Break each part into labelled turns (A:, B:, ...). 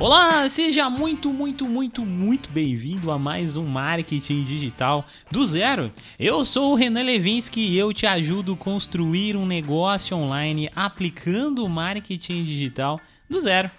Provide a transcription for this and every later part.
A: Olá, seja muito, muito, muito, muito bem-vindo a mais um Marketing Digital do Zero. Eu sou o Renan Levinsky e eu te ajudo a construir um negócio online aplicando o marketing digital do zero.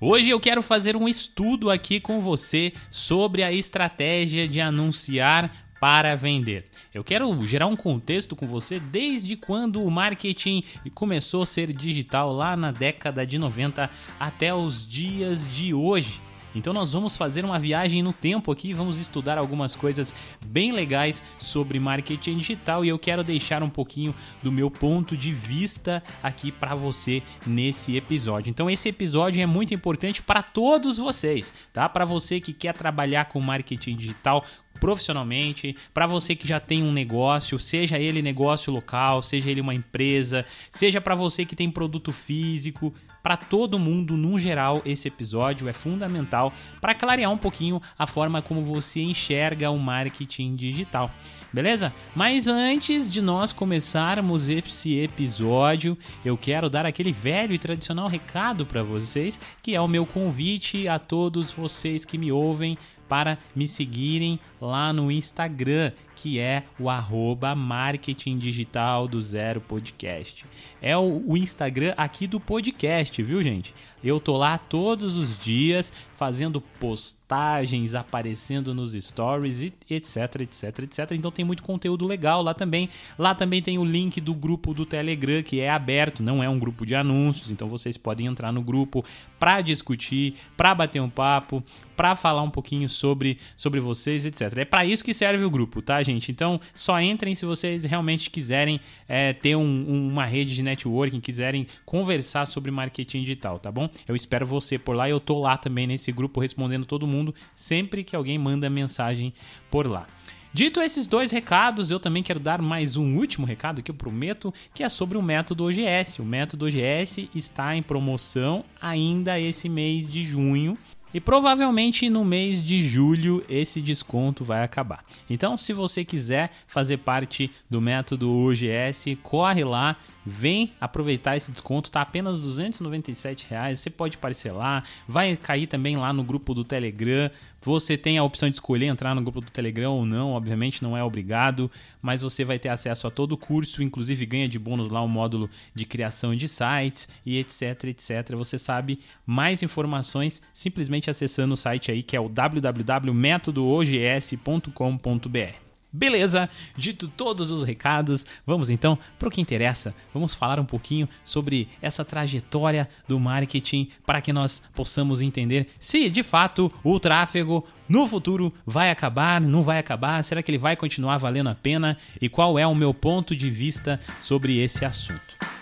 A: Hoje eu quero fazer um estudo aqui com você sobre a estratégia de anunciar para vender. Eu quero gerar um contexto com você desde quando o marketing começou a ser digital lá na década de 90 até os dias de hoje. Então nós vamos fazer uma viagem no tempo aqui, vamos estudar algumas coisas bem legais sobre marketing digital e eu quero deixar um pouquinho do meu ponto de vista aqui para você nesse episódio. Então esse episódio é muito importante para todos vocês, tá? Para você que quer trabalhar com marketing digital, profissionalmente, para você que já tem um negócio, seja ele negócio local, seja ele uma empresa, seja para você que tem produto físico, para todo mundo, no geral, esse episódio é fundamental para clarear um pouquinho a forma como você enxerga o marketing digital. Beleza? Mas antes de nós começarmos esse episódio, eu quero dar aquele velho e tradicional recado para vocês, que é o meu convite a todos vocês que me ouvem para me seguirem lá no Instagram, que é o arroba marketing digital do zero podcast. É o, o Instagram aqui do podcast, viu gente? Eu tô lá todos os dias fazendo postagens, aparecendo nos stories, etc, etc, etc. Então tem muito conteúdo legal lá também. Lá também tem o link do grupo do Telegram, que é aberto, não é um grupo de anúncios, então vocês podem entrar no grupo para discutir, para bater um papo, para falar um pouquinho sobre, sobre vocês, etc. É para isso que serve o grupo, tá, gente? Então só entrem se vocês realmente quiserem é, ter um, uma rede de networking, quiserem conversar sobre marketing digital, tá bom? Eu espero você por lá. Eu tô lá também nesse grupo respondendo todo mundo sempre que alguém manda mensagem por lá. Dito esses dois recados, eu também quero dar mais um último recado que eu prometo, que é sobre o método OGS. O método OGS está em promoção ainda esse mês de junho. E provavelmente no mês de julho esse desconto vai acabar. Então, se você quiser fazer parte do método OGS, corre lá, Vem aproveitar esse desconto, tá apenas 297 reais. Você pode parcelar, vai cair também lá no grupo do Telegram. Você tem a opção de escolher entrar no grupo do Telegram ou não, obviamente não é obrigado, mas você vai ter acesso a todo o curso, inclusive ganha de bônus lá um módulo de criação de sites e etc, etc. Você sabe mais informações simplesmente acessando o site aí que é o www.metodoOGS.com.br. Beleza, dito todos os recados, vamos então para o que interessa. Vamos falar um pouquinho sobre essa trajetória do marketing para que nós possamos entender se de fato o tráfego no futuro vai acabar, não vai acabar, será que ele vai continuar valendo a pena e qual é o meu ponto de vista sobre esse assunto.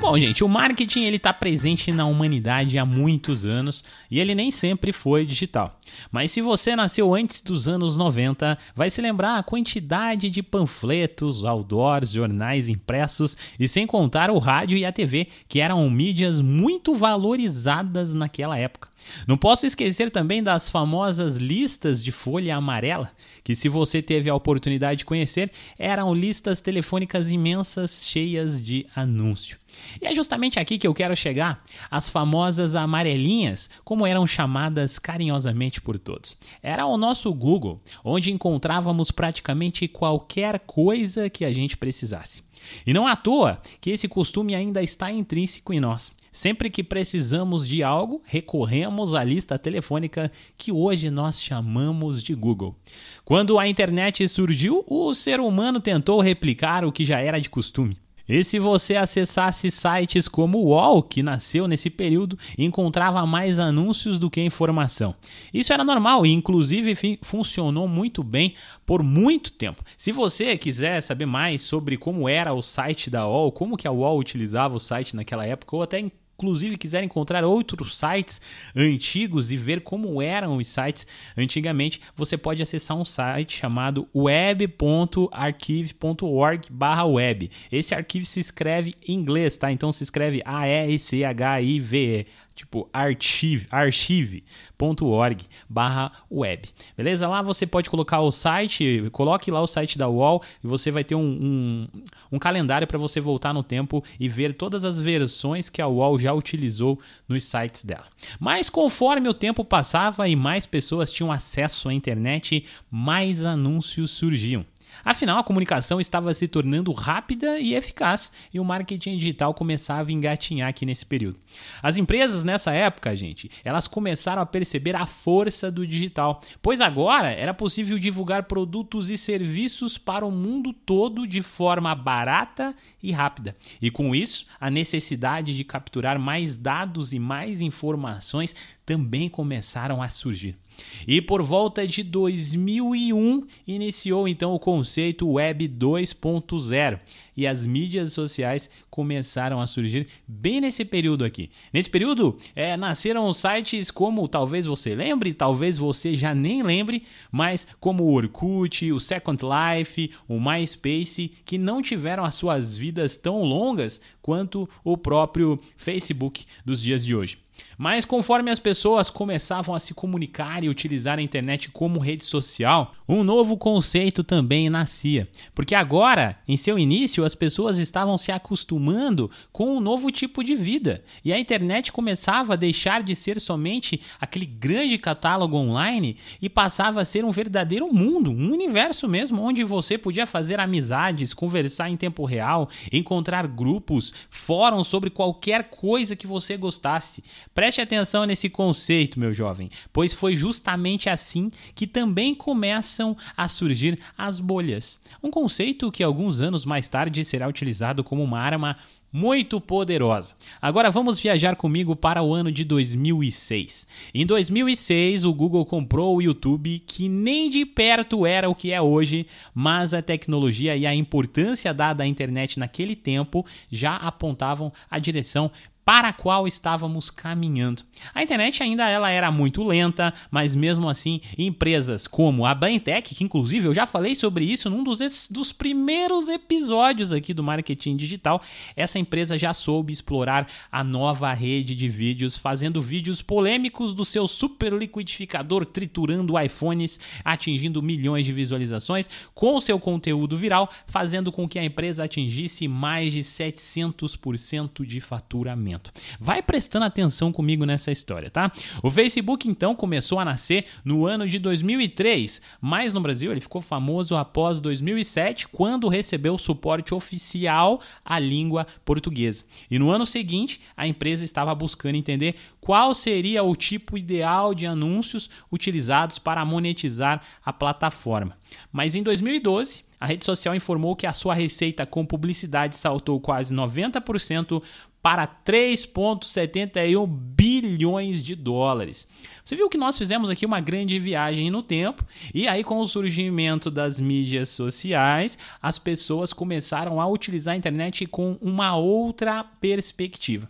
A: Bom, gente, o marketing ele está presente na humanidade há muitos anos e ele nem sempre foi digital. Mas se você nasceu antes dos anos 90, vai se lembrar a quantidade de panfletos, outdoors, jornais impressos e sem contar o rádio e a TV, que eram mídias muito valorizadas naquela época. Não posso esquecer também das famosas listas de folha amarela, que se você teve a oportunidade de conhecer, eram listas telefônicas imensas cheias de anúncio. E é justamente aqui que eu quero chegar, as famosas amarelinhas, como eram chamadas carinhosamente por todos. Era o nosso Google, onde encontrávamos praticamente qualquer coisa que a gente precisasse. E não à toa que esse costume ainda está intrínseco em nós. Sempre que precisamos de algo, recorremos à lista telefônica que hoje nós chamamos de Google. Quando a internet surgiu, o ser humano tentou replicar o que já era de costume. E se você acessasse sites como o UOL, que nasceu nesse período, encontrava mais anúncios do que informação. Isso era normal e, inclusive, funcionou muito bem por muito tempo. Se você quiser saber mais sobre como era o site da UOL, como que a UOL utilizava o site naquela época, ou até inclusive quiser encontrar outros sites antigos e ver como eram os sites antigamente, você pode acessar um site chamado web.archive.org/web. Esse arquivo se escreve em inglês, tá? Então se escreve A E C H I V E tipo archive, archive.org barra web. Beleza? Lá você pode colocar o site, coloque lá o site da UOL e você vai ter um, um, um calendário para você voltar no tempo e ver todas as versões que a UOL já utilizou nos sites dela. Mas conforme o tempo passava e mais pessoas tinham acesso à internet, mais anúncios surgiam. Afinal, a comunicação estava se tornando rápida e eficaz e o marketing digital começava a engatinhar aqui nesse período. As empresas nessa época, gente, elas começaram a perceber a força do digital, pois agora era possível divulgar produtos e serviços para o mundo todo de forma barata e rápida. E com isso, a necessidade de capturar mais dados e mais informações também começaram a surgir. E por volta de 2001 iniciou então o conceito Web 2.0 e as mídias sociais começaram a surgir bem nesse período aqui. Nesse período é, nasceram sites como talvez você lembre, talvez você já nem lembre, mas como o Orkut, o Second Life, o MySpace, que não tiveram as suas vidas tão longas quanto o próprio Facebook dos dias de hoje. Mas conforme as pessoas começavam a se comunicar e utilizar a internet como rede social, um novo conceito também nascia. Porque agora, em seu início, as pessoas estavam se acostumando com um novo tipo de vida e a internet começava a deixar de ser somente aquele grande catálogo online e passava a ser um verdadeiro mundo, um universo mesmo, onde você podia fazer amizades, conversar em tempo real, encontrar grupos, fóruns sobre qualquer coisa que você gostasse. Preste atenção nesse conceito, meu jovem, pois foi justamente assim que também começam a surgir as bolhas. Um conceito que alguns anos mais tarde será utilizado como uma arma muito poderosa. Agora vamos viajar comigo para o ano de 2006. Em 2006, o Google comprou o YouTube, que nem de perto era o que é hoje, mas a tecnologia e a importância dada à internet naquele tempo já apontavam a direção para a qual estávamos caminhando. A internet ainda ela era muito lenta, mas mesmo assim, empresas como a Baintech, que inclusive eu já falei sobre isso num dos, dos primeiros episódios aqui do marketing digital, essa empresa já soube explorar a nova rede de vídeos, fazendo vídeos polêmicos do seu super liquidificador triturando iPhones, atingindo milhões de visualizações, com seu conteúdo viral, fazendo com que a empresa atingisse mais de 700% de faturamento. Vai prestando atenção comigo nessa história, tá? O Facebook então começou a nascer no ano de 2003, mas no Brasil ele ficou famoso após 2007, quando recebeu suporte oficial à língua portuguesa. E no ano seguinte, a empresa estava buscando entender qual seria o tipo ideal de anúncios utilizados para monetizar a plataforma. Mas em 2012, a rede social informou que a sua receita com publicidade saltou quase 90% para 3,71 bilhões de dólares. Você viu que nós fizemos aqui uma grande viagem no tempo, e aí, com o surgimento das mídias sociais, as pessoas começaram a utilizar a internet com uma outra perspectiva.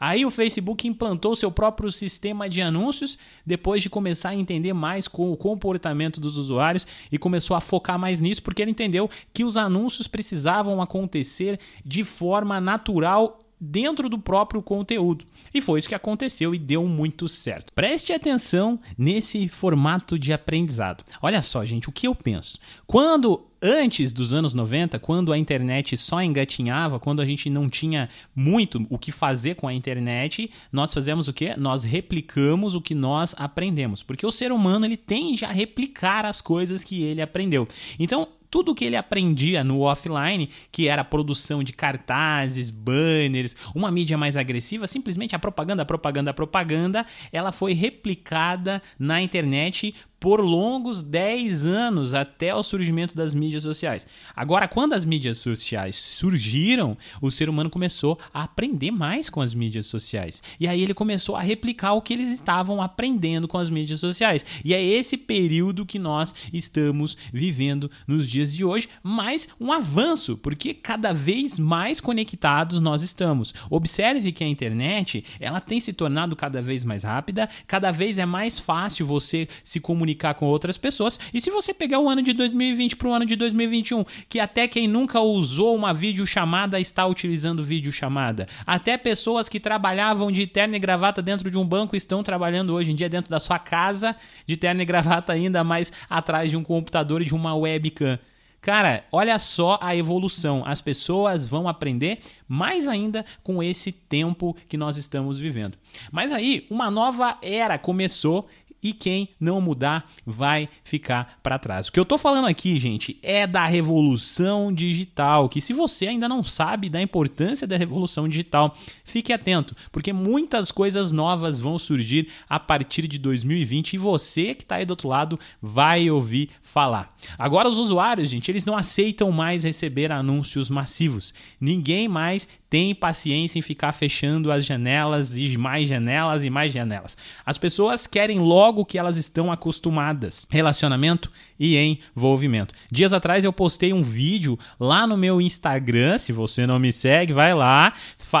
A: Aí o Facebook implantou seu próprio sistema de anúncios depois de começar a entender mais com o comportamento dos usuários e começou a focar mais nisso porque ele entendeu que os anúncios precisavam acontecer de forma natural dentro do próprio conteúdo. E foi isso que aconteceu e deu muito certo. Preste atenção nesse formato de aprendizado. Olha só, gente, o que eu penso. Quando antes dos anos 90, quando a internet só engatinhava, quando a gente não tinha muito o que fazer com a internet, nós fazemos o quê? Nós replicamos o que nós aprendemos, porque o ser humano ele tende a replicar as coisas que ele aprendeu. Então, tudo que ele aprendia no offline, que era produção de cartazes, banners, uma mídia mais agressiva, simplesmente a propaganda, a propaganda, a propaganda, ela foi replicada na internet por longos 10 anos até o surgimento das mídias sociais. Agora, quando as mídias sociais surgiram, o ser humano começou a aprender mais com as mídias sociais. E aí ele começou a replicar o que eles estavam aprendendo com as mídias sociais. E é esse período que nós estamos vivendo nos dias de hoje, mais um avanço, porque cada vez mais conectados nós estamos. Observe que a internet, ela tem se tornado cada vez mais rápida, cada vez é mais fácil você se comunicar comunicar com outras pessoas. E se você pegar o ano de 2020 para o ano de 2021, que até quem nunca usou uma videochamada está utilizando videochamada, até pessoas que trabalhavam de terno e gravata dentro de um banco estão trabalhando hoje em dia dentro da sua casa de terno e gravata ainda mais atrás de um computador e de uma webcam. Cara, olha só a evolução. As pessoas vão aprender mais ainda com esse tempo que nós estamos vivendo. Mas aí, uma nova era começou e quem não mudar vai ficar para trás. O que eu tô falando aqui, gente, é da revolução digital, que se você ainda não sabe da importância da revolução digital, fique atento, porque muitas coisas novas vão surgir a partir de 2020 e você que está aí do outro lado vai ouvir falar. Agora os usuários, gente, eles não aceitam mais receber anúncios massivos. Ninguém mais tem paciência em ficar fechando as janelas e mais janelas e mais janelas. As pessoas querem logo que elas estão acostumadas: relacionamento e envolvimento. Dias atrás eu postei um vídeo lá no meu Instagram. Se você não me segue, vai lá.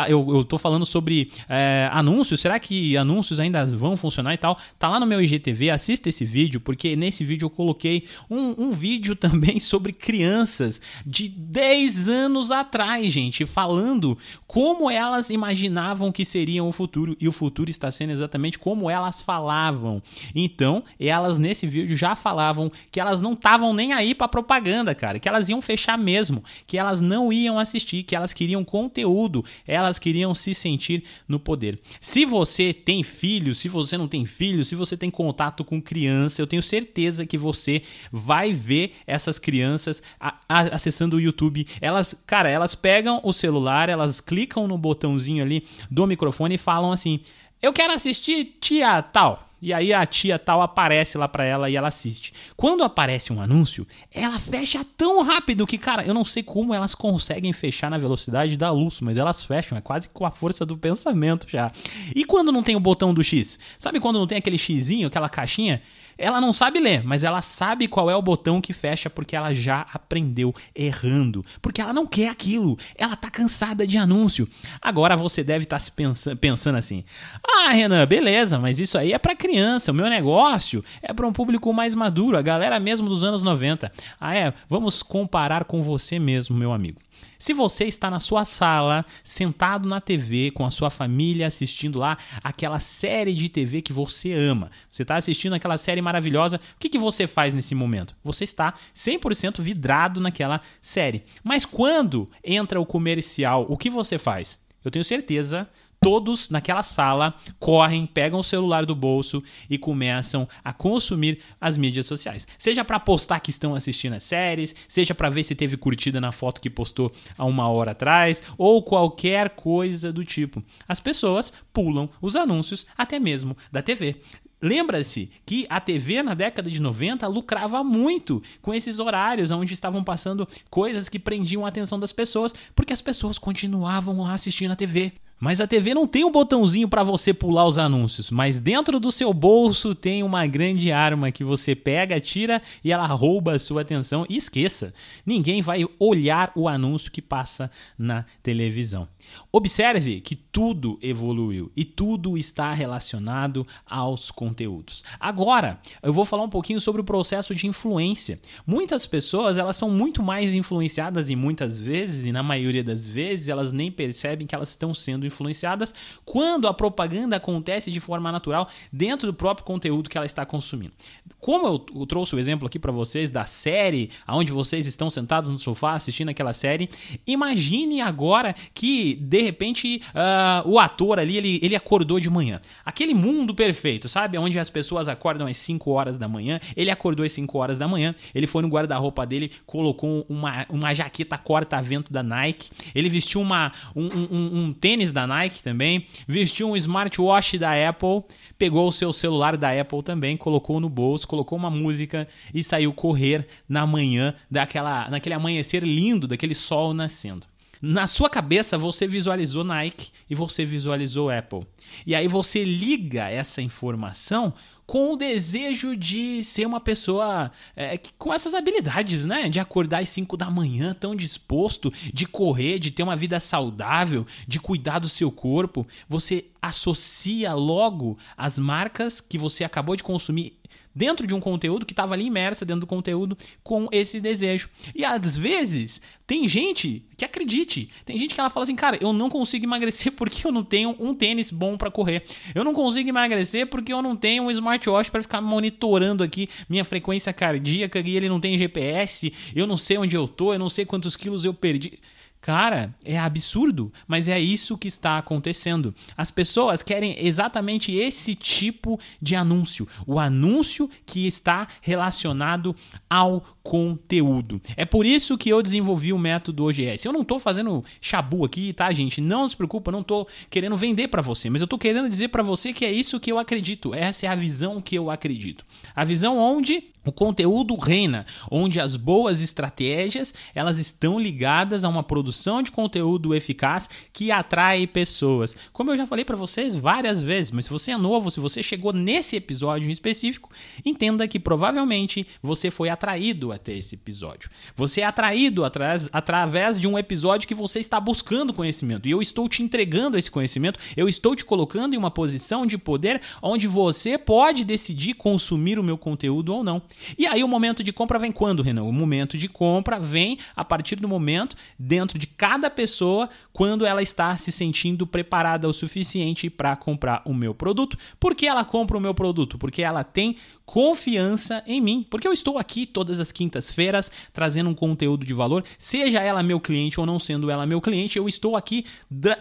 A: Eu, eu tô falando sobre é, anúncios. Será que anúncios ainda vão funcionar e tal? Tá lá no meu IGTV. Assista esse vídeo, porque nesse vídeo eu coloquei um, um vídeo também sobre crianças de 10 anos atrás, gente, falando como elas imaginavam que seria o futuro e o futuro está sendo exatamente como elas falavam. Então, elas nesse vídeo já falavam que elas não estavam nem aí para propaganda, cara, que elas iam fechar mesmo, que elas não iam assistir, que elas queriam conteúdo, elas queriam se sentir no poder. Se você tem filhos, se você não tem filhos, se você tem contato com criança, eu tenho certeza que você vai ver essas crianças acessando o YouTube. Elas, cara, elas pegam o celular, elas elas clicam no botãozinho ali do microfone e falam assim: Eu quero assistir tia tal. E aí a tia tal aparece lá para ela e ela assiste. Quando aparece um anúncio, ela fecha tão rápido que, cara, eu não sei como elas conseguem fechar na velocidade da luz, mas elas fecham, é quase com a força do pensamento já. E quando não tem o botão do X? Sabe quando não tem aquele xizinho, aquela caixinha? Ela não sabe ler, mas ela sabe qual é o botão que fecha porque ela já aprendeu errando. Porque ela não quer aquilo. Ela tá cansada de anúncio. Agora você deve estar tá se pensando, pensando assim: "Ah, Renan, beleza, mas isso aí é para criança. O meu negócio é para um público mais maduro, a galera mesmo dos anos 90". Ah, é, vamos comparar com você mesmo, meu amigo. Se você está na sua sala, sentado na TV com a sua família assistindo lá aquela série de TV que você ama, você está assistindo aquela série maravilhosa, o que, que você faz nesse momento? Você está 100% vidrado naquela série. Mas quando entra o comercial, o que você faz? Eu tenho certeza todos naquela sala correm, pegam o celular do bolso e começam a consumir as mídias sociais. Seja para postar que estão assistindo as séries, seja para ver se teve curtida na foto que postou há uma hora atrás, ou qualquer coisa do tipo. As pessoas pulam os anúncios até mesmo da TV. Lembra-se que a TV na década de 90 lucrava muito com esses horários onde estavam passando coisas que prendiam a atenção das pessoas, porque as pessoas continuavam lá assistindo a TV. Mas a TV não tem um botãozinho para você pular os anúncios, mas dentro do seu bolso tem uma grande arma que você pega, tira e ela rouba a sua atenção. E esqueça, ninguém vai olhar o anúncio que passa na televisão. Observe que tudo evoluiu e tudo está relacionado aos conteúdos. Agora, eu vou falar um pouquinho sobre o processo de influência. Muitas pessoas, elas são muito mais influenciadas e muitas vezes, e na maioria das vezes, elas nem percebem que elas estão sendo influenciadas quando a propaganda acontece de forma natural dentro do próprio conteúdo que ela está consumindo. Como eu, eu trouxe o exemplo aqui para vocês da série, onde vocês estão sentados no sofá assistindo aquela série, imagine agora que de repente uh, o ator ali ele, ele acordou de manhã. Aquele mundo perfeito, sabe? Onde as pessoas acordam às 5 horas da manhã. Ele acordou às 5 horas da manhã, ele foi no guarda-roupa dele, colocou uma, uma jaqueta corta-vento da Nike, ele vestiu uma, um, um, um tênis da da Nike também, vestiu um smartwatch da Apple, pegou o seu celular da Apple também, colocou no bolso, colocou uma música e saiu correr na manhã daquela, naquele amanhecer lindo, daquele sol nascendo. Na sua cabeça você visualizou Nike e você visualizou Apple. E aí você liga essa informação com o desejo de ser uma pessoa é, com essas habilidades, né? De acordar às 5 da manhã tão disposto, de correr, de ter uma vida saudável, de cuidar do seu corpo. Você associa logo as marcas que você acabou de consumir dentro de um conteúdo que estava ali imersa dentro do conteúdo com esse desejo. E às vezes tem gente que acredite, tem gente que ela fala assim, cara, eu não consigo emagrecer porque eu não tenho um tênis bom para correr. Eu não consigo emagrecer porque eu não tenho um smartwatch para ficar monitorando aqui minha frequência cardíaca e ele não tem GPS, eu não sei onde eu tô, eu não sei quantos quilos eu perdi. Cara, é absurdo, mas é isso que está acontecendo. As pessoas querem exatamente esse tipo de anúncio, o anúncio que está relacionado ao conteúdo. É por isso que eu desenvolvi o método OGS. Eu não estou fazendo chabu aqui, tá, gente? Não se preocupa, não estou querendo vender para você, mas eu estou querendo dizer para você que é isso que eu acredito. Essa é a visão que eu acredito. A visão onde o conteúdo reina, onde as boas estratégias, elas estão ligadas a uma produção de conteúdo eficaz que atrai pessoas. Como eu já falei para vocês várias vezes, mas se você é novo, se você chegou nesse episódio em específico, entenda que provavelmente você foi atraído até esse episódio. Você é atraído atras, através de um episódio que você está buscando conhecimento. E eu estou te entregando esse conhecimento, eu estou te colocando em uma posição de poder onde você pode decidir consumir o meu conteúdo ou não. E aí o momento de compra vem quando, Renan? O momento de compra vem a partir do momento, dentro de cada pessoa, quando ela está se sentindo preparada o suficiente para comprar o meu produto. Por que ela compra o meu produto? Porque ela tem confiança em mim, porque eu estou aqui todas as quintas-feiras trazendo um conteúdo de valor, seja ela meu cliente ou não sendo ela meu cliente, eu estou aqui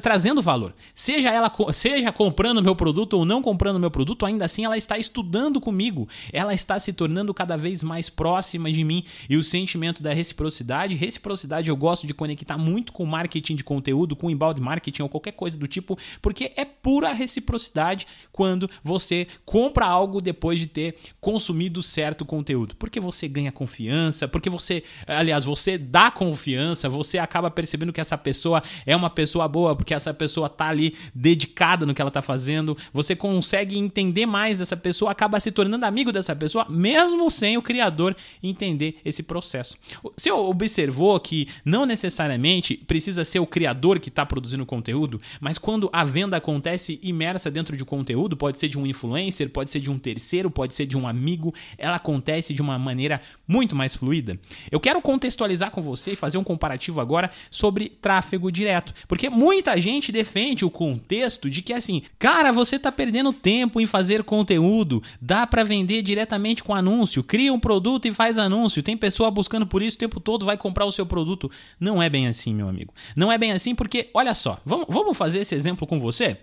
A: trazendo valor. Seja ela seja comprando meu produto ou não comprando meu produto, ainda assim ela está estudando comigo, ela está se tornando cada vez mais próxima de mim e o sentimento da reciprocidade, reciprocidade eu gosto de conectar muito com marketing de conteúdo, com inbound marketing ou qualquer coisa do tipo, porque é pura reciprocidade quando você compra algo depois de ter consumido certo conteúdo. Porque você ganha confiança, porque você, aliás, você dá confiança, você acaba percebendo que essa pessoa é uma pessoa boa, porque essa pessoa tá ali dedicada no que ela tá fazendo, você consegue entender mais dessa pessoa, acaba se tornando amigo dessa pessoa, mesmo sem o criador entender esse processo. Você observou que não necessariamente precisa ser o criador que está produzindo conteúdo, mas quando a venda acontece imersa dentro de conteúdo, pode ser de um influencer, pode ser de um terceiro, pode ser de um amigo, ela acontece de uma maneira muito mais fluida. Eu quero contextualizar com você e fazer um comparativo agora sobre tráfego direto, porque muita gente defende o contexto de que assim, cara, você está perdendo tempo em fazer conteúdo, dá para vender diretamente com anúncio, cria um produto e faz anúncio, tem pessoa buscando por isso o tempo todo, vai comprar o seu produto. Não é bem assim, meu amigo. Não é bem assim porque, olha só, vamos, vamos fazer esse exemplo com você?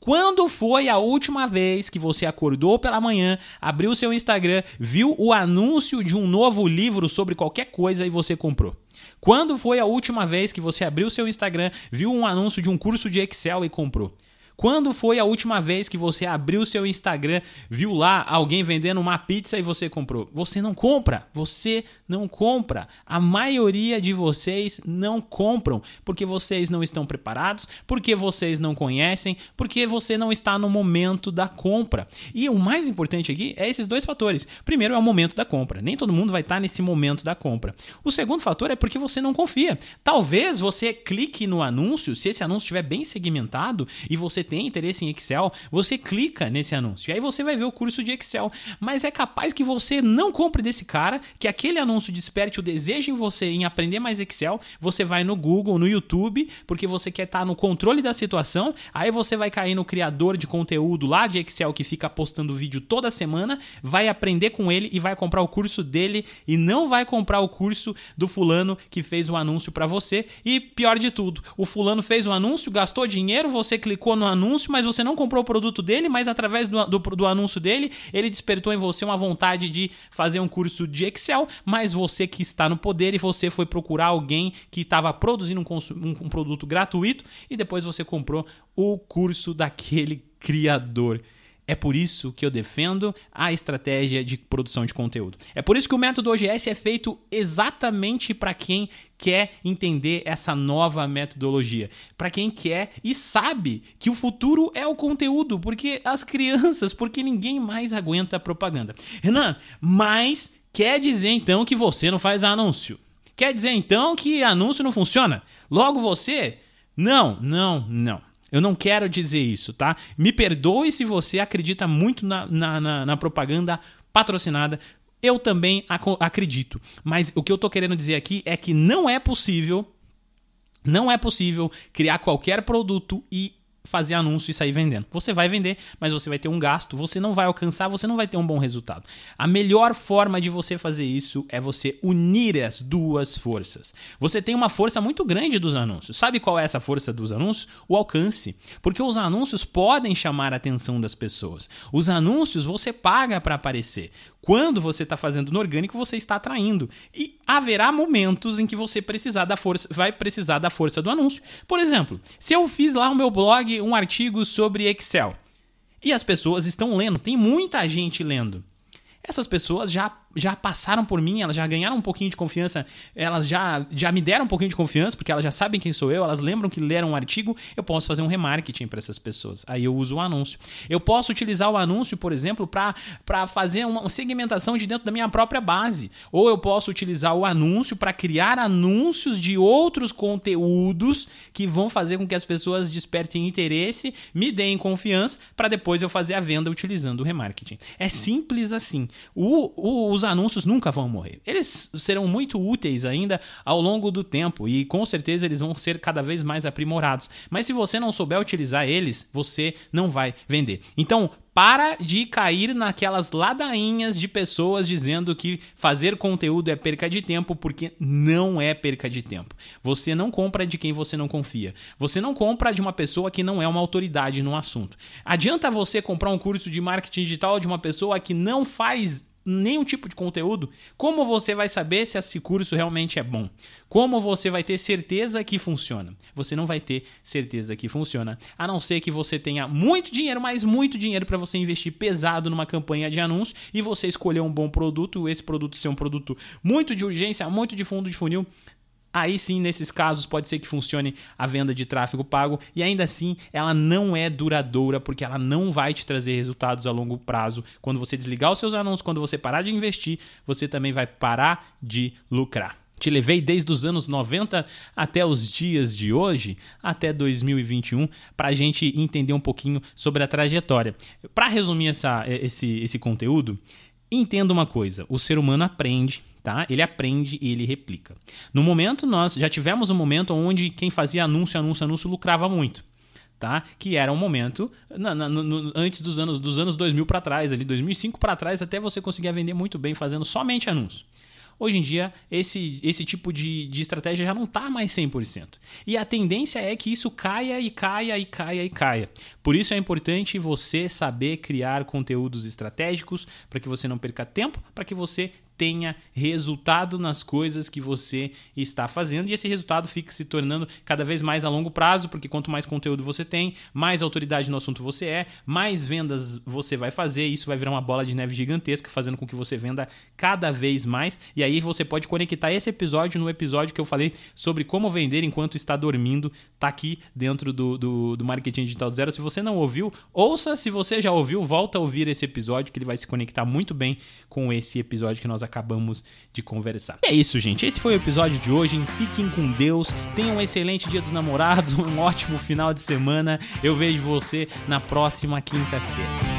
A: Quando foi a última vez que você acordou pela manhã, abriu seu Instagram, viu o anúncio de um novo livro sobre qualquer coisa e você comprou? Quando foi a última vez que você abriu seu Instagram, viu um anúncio de um curso de Excel e comprou? Quando foi a última vez que você abriu seu Instagram, viu lá alguém vendendo uma pizza e você comprou? Você não compra, você não compra. A maioria de vocês não compram porque vocês não estão preparados, porque vocês não conhecem, porque você não está no momento da compra. E o mais importante aqui é esses dois fatores. Primeiro é o momento da compra. Nem todo mundo vai estar nesse momento da compra. O segundo fator é porque você não confia. Talvez você clique no anúncio, se esse anúncio estiver bem segmentado e você tem interesse em Excel, você clica nesse anúncio. E aí você vai ver o curso de Excel. Mas é capaz que você não compre desse cara, que aquele anúncio desperte o desejo em você em aprender mais Excel. Você vai no Google, no YouTube, porque você quer estar no controle da situação. Aí você vai cair no criador de conteúdo lá de Excel que fica postando vídeo toda semana, vai aprender com ele e vai comprar o curso dele e não vai comprar o curso do fulano que fez o anúncio para você. E pior de tudo, o fulano fez o anúncio, gastou dinheiro, você clicou no anúncio anúncio, mas você não comprou o produto dele, mas através do, do, do anúncio dele, ele despertou em você uma vontade de fazer um curso de Excel, mas você que está no poder e você foi procurar alguém que estava produzindo um, um, um produto gratuito e depois você comprou o curso daquele criador. É por isso que eu defendo a estratégia de produção de conteúdo. É por isso que o método OGS é feito exatamente para quem quer entender essa nova metodologia, para quem quer e sabe que o futuro é o conteúdo, porque as crianças, porque ninguém mais aguenta propaganda. Renan, mas quer dizer então que você não faz anúncio? Quer dizer então que anúncio não funciona? Logo você? Não, não, não. Eu não quero dizer isso, tá? Me perdoe se você acredita muito na, na, na, na propaganda patrocinada. Eu também acredito. Mas o que eu tô querendo dizer aqui é que não é possível. Não é possível criar qualquer produto e fazer anúncio e sair vendendo. Você vai vender, mas você vai ter um gasto, você não vai alcançar, você não vai ter um bom resultado. A melhor forma de você fazer isso é você unir as duas forças. Você tem uma força muito grande dos anúncios. Sabe qual é essa força dos anúncios? O alcance. Porque os anúncios podem chamar a atenção das pessoas. Os anúncios você paga para aparecer. Quando você está fazendo no orgânico, você está atraindo. E haverá momentos em que você precisar da força, vai precisar da força do anúncio. Por exemplo, se eu fiz lá no meu blog um artigo sobre Excel e as pessoas estão lendo, tem muita gente lendo. Essas pessoas já já passaram por mim, elas já ganharam um pouquinho de confiança, elas já, já me deram um pouquinho de confiança, porque elas já sabem quem sou eu, elas lembram que leram um artigo, eu posso fazer um remarketing para essas pessoas. Aí eu uso o anúncio. Eu posso utilizar o anúncio, por exemplo, para fazer uma segmentação de dentro da minha própria base. Ou eu posso utilizar o anúncio para criar anúncios de outros conteúdos que vão fazer com que as pessoas despertem interesse, me deem confiança, para depois eu fazer a venda utilizando o remarketing. É simples assim. O, o, os anúncios nunca vão morrer. Eles serão muito úteis ainda ao longo do tempo e com certeza eles vão ser cada vez mais aprimorados. Mas se você não souber utilizar eles, você não vai vender. Então, para de cair naquelas ladainhas de pessoas dizendo que fazer conteúdo é perca de tempo, porque não é perca de tempo. Você não compra de quem você não confia. Você não compra de uma pessoa que não é uma autoridade no assunto. Adianta você comprar um curso de marketing digital de uma pessoa que não faz nenhum tipo de conteúdo, como você vai saber se esse curso realmente é bom? Como você vai ter certeza que funciona? Você não vai ter certeza que funciona, a não ser que você tenha muito dinheiro, mas muito dinheiro para você investir pesado numa campanha de anúncio e você escolher um bom produto, esse produto ser um produto muito de urgência, muito de fundo de funil, Aí sim, nesses casos, pode ser que funcione a venda de tráfego pago e ainda assim ela não é duradoura porque ela não vai te trazer resultados a longo prazo. Quando você desligar os seus anúncios, quando você parar de investir, você também vai parar de lucrar. Te levei desde os anos 90 até os dias de hoje, até 2021, para a gente entender um pouquinho sobre a trajetória. Para resumir essa, esse, esse conteúdo, entenda uma coisa: o ser humano aprende, tá? Ele aprende e ele replica. No momento, nós já tivemos um momento onde quem fazia anúncio, anúncio, anúncio lucrava muito. Tá? Que era um momento na, na, no, antes dos anos dos anos 2000 para trás, ali 2005 para trás, até você conseguia vender muito bem fazendo somente anúncio. Hoje em dia, esse, esse tipo de, de estratégia já não está mais 100%. E a tendência é que isso caia e caia e caia e caia. Por isso é importante você saber criar conteúdos estratégicos para que você não perca tempo, para que você tenha resultado nas coisas que você está fazendo e esse resultado fique se tornando cada vez mais a longo prazo, porque quanto mais conteúdo você tem, mais autoridade no assunto você é, mais vendas você vai fazer, e isso vai virar uma bola de neve gigantesca, fazendo com que você venda cada vez mais. E aí você pode conectar esse episódio no episódio que eu falei sobre como vender enquanto está dormindo, tá aqui dentro do, do, do Marketing Digital Zero. Se você não ouviu, ouça, se você já ouviu, volta a ouvir esse episódio que ele vai se conectar muito bem com esse episódio que nós acabamos de conversar. É isso, gente. Esse foi o episódio de hoje. Fiquem com Deus. Tenham um excelente dia dos namorados, um ótimo final de semana. Eu vejo você na próxima quinta-feira.